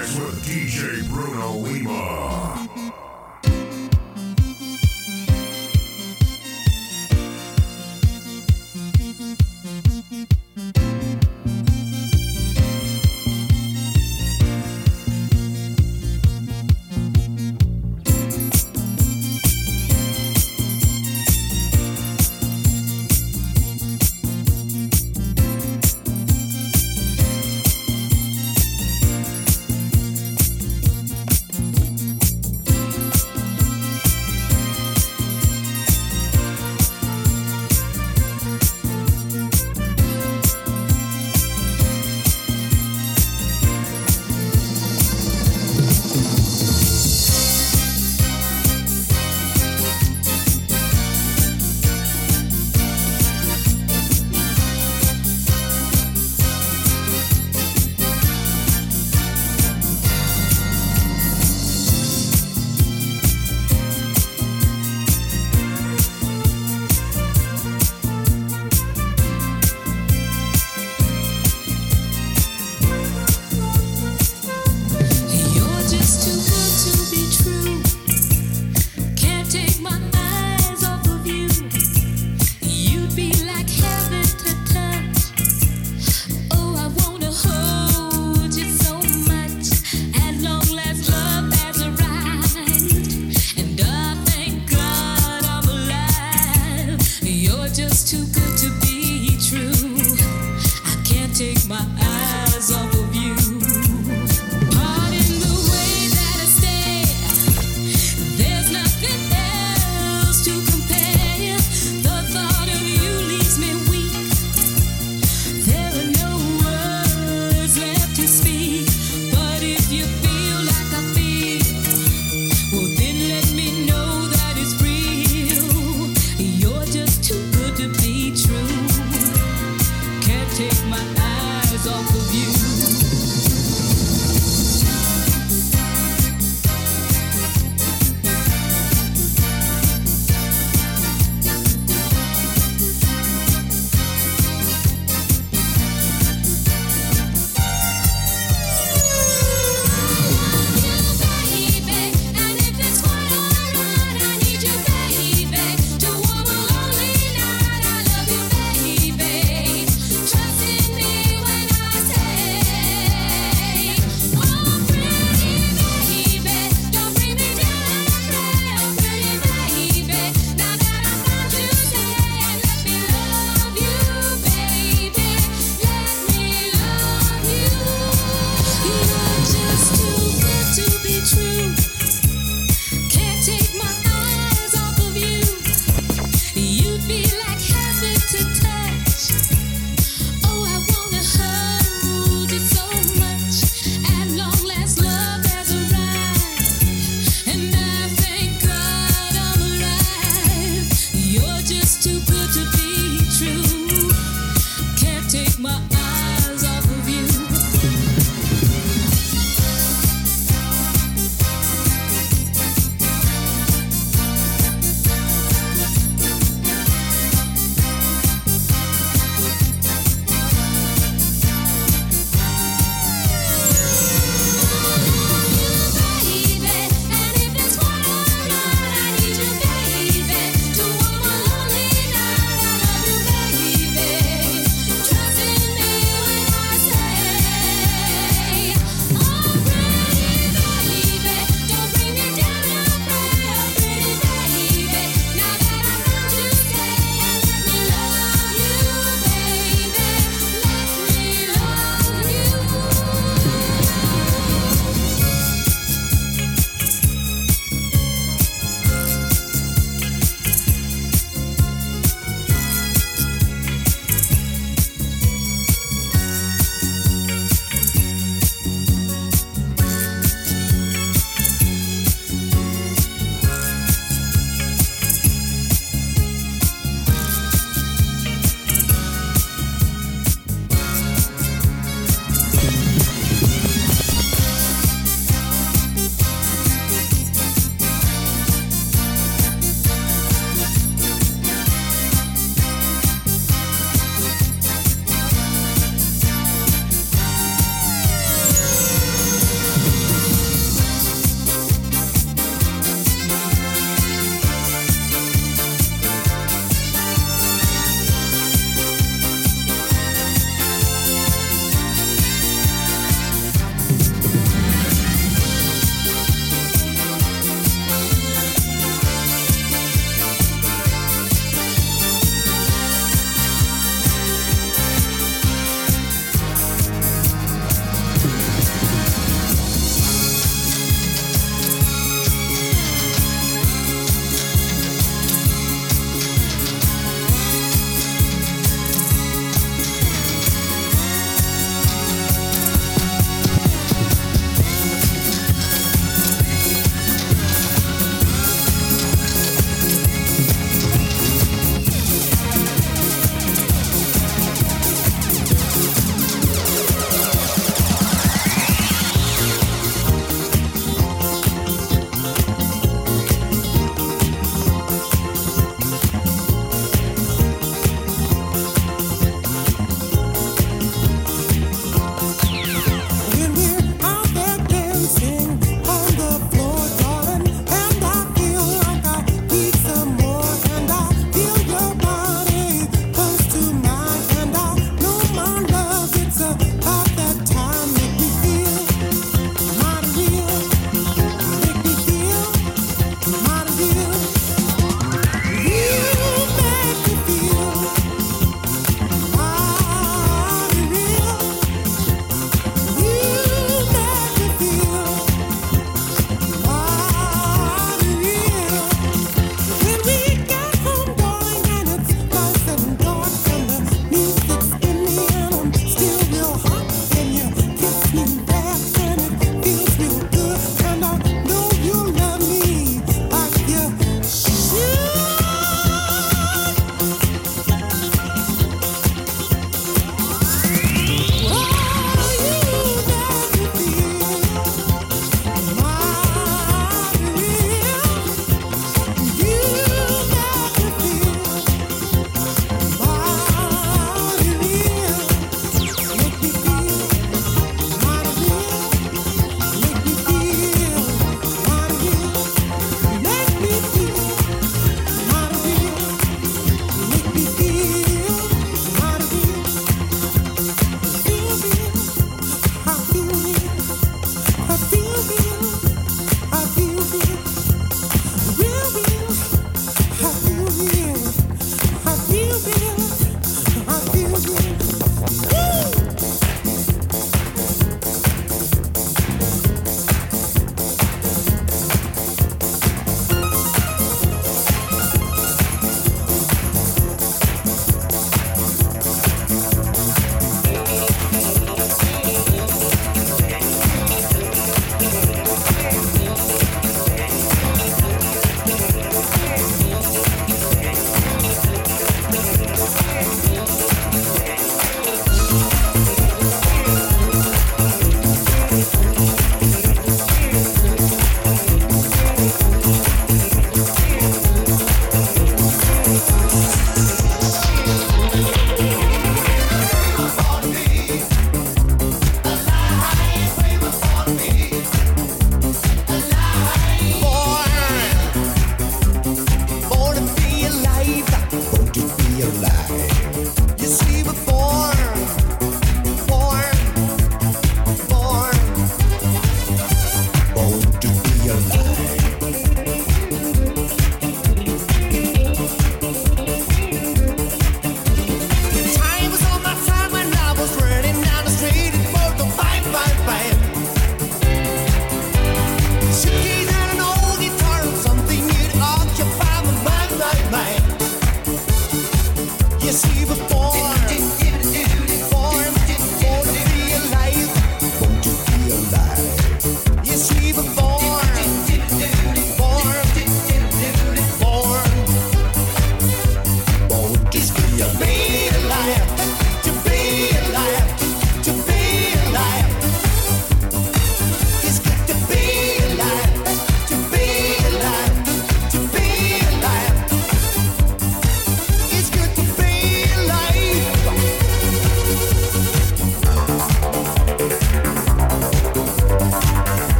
with DJ Bruno Lima.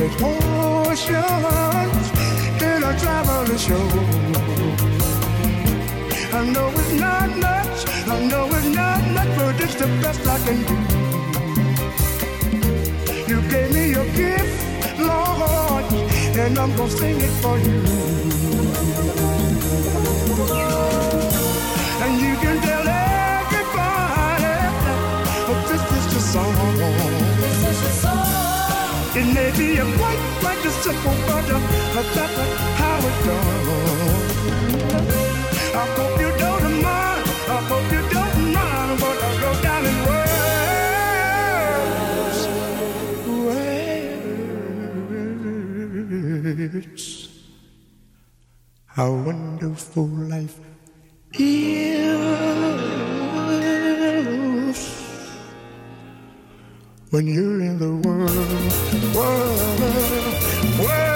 Makes potions in a traveling show. I know it's not much, I know it's not much, but it's the best I can do. You gave me your gift, Lord, and I'm gonna sing it for you. It may be a quite, quite a simple, but uh, that's how it goes. I hope you don't mind. I hope you don't mind what I wrote down in words. Words. How wonderful life is when you're in the world, world, world.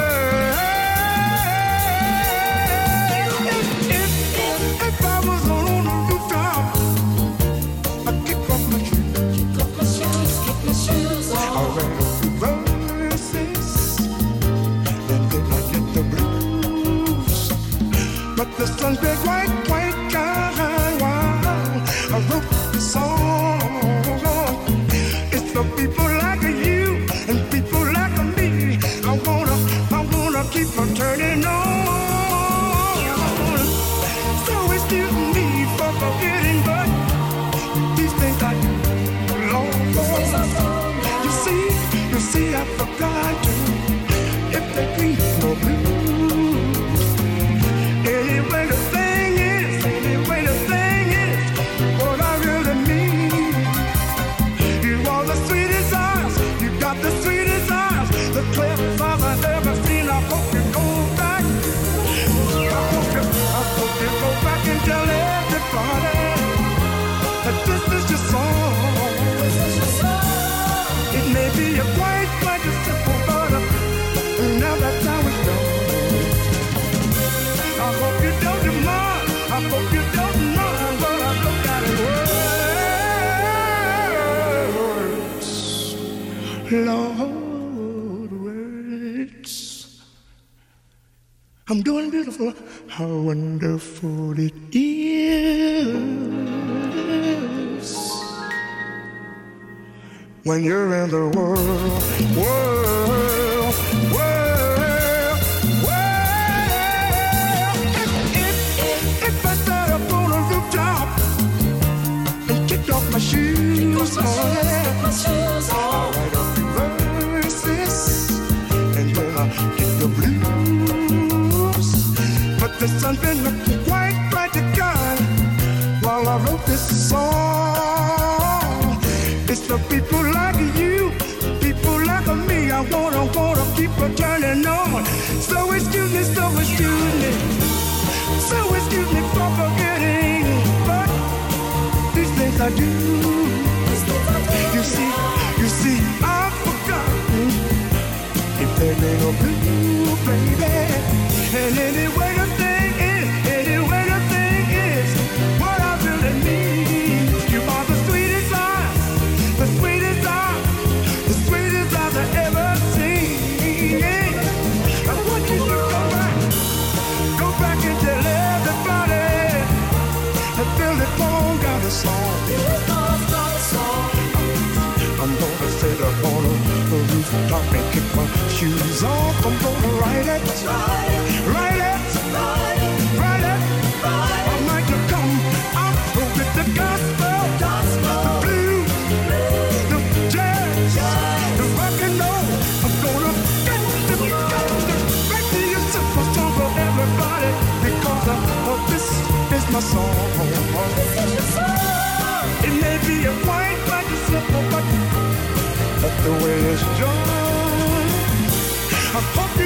Lord, words. I'm doing beautiful. How wonderful it is when you're in the world, world, world, world. If, if, if I sat up on a rooftop and kicked off my shoes, oh yeah, write a few verses and then I get the blues. But the sun's been I do. You see, you see, I've forgotten if there ain't no blue, baby. And anyway, rooftop and kick my shoes off. I'm gonna write it, write it, write it. ride it. I might have come out with the gospel, the blues, the jazz, the rock and roll. I'm gonna get the, get the, me a simple song for everybody because uh, oh, this is my song. It may be a quite, quite a simple hope